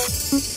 Mm-hmm.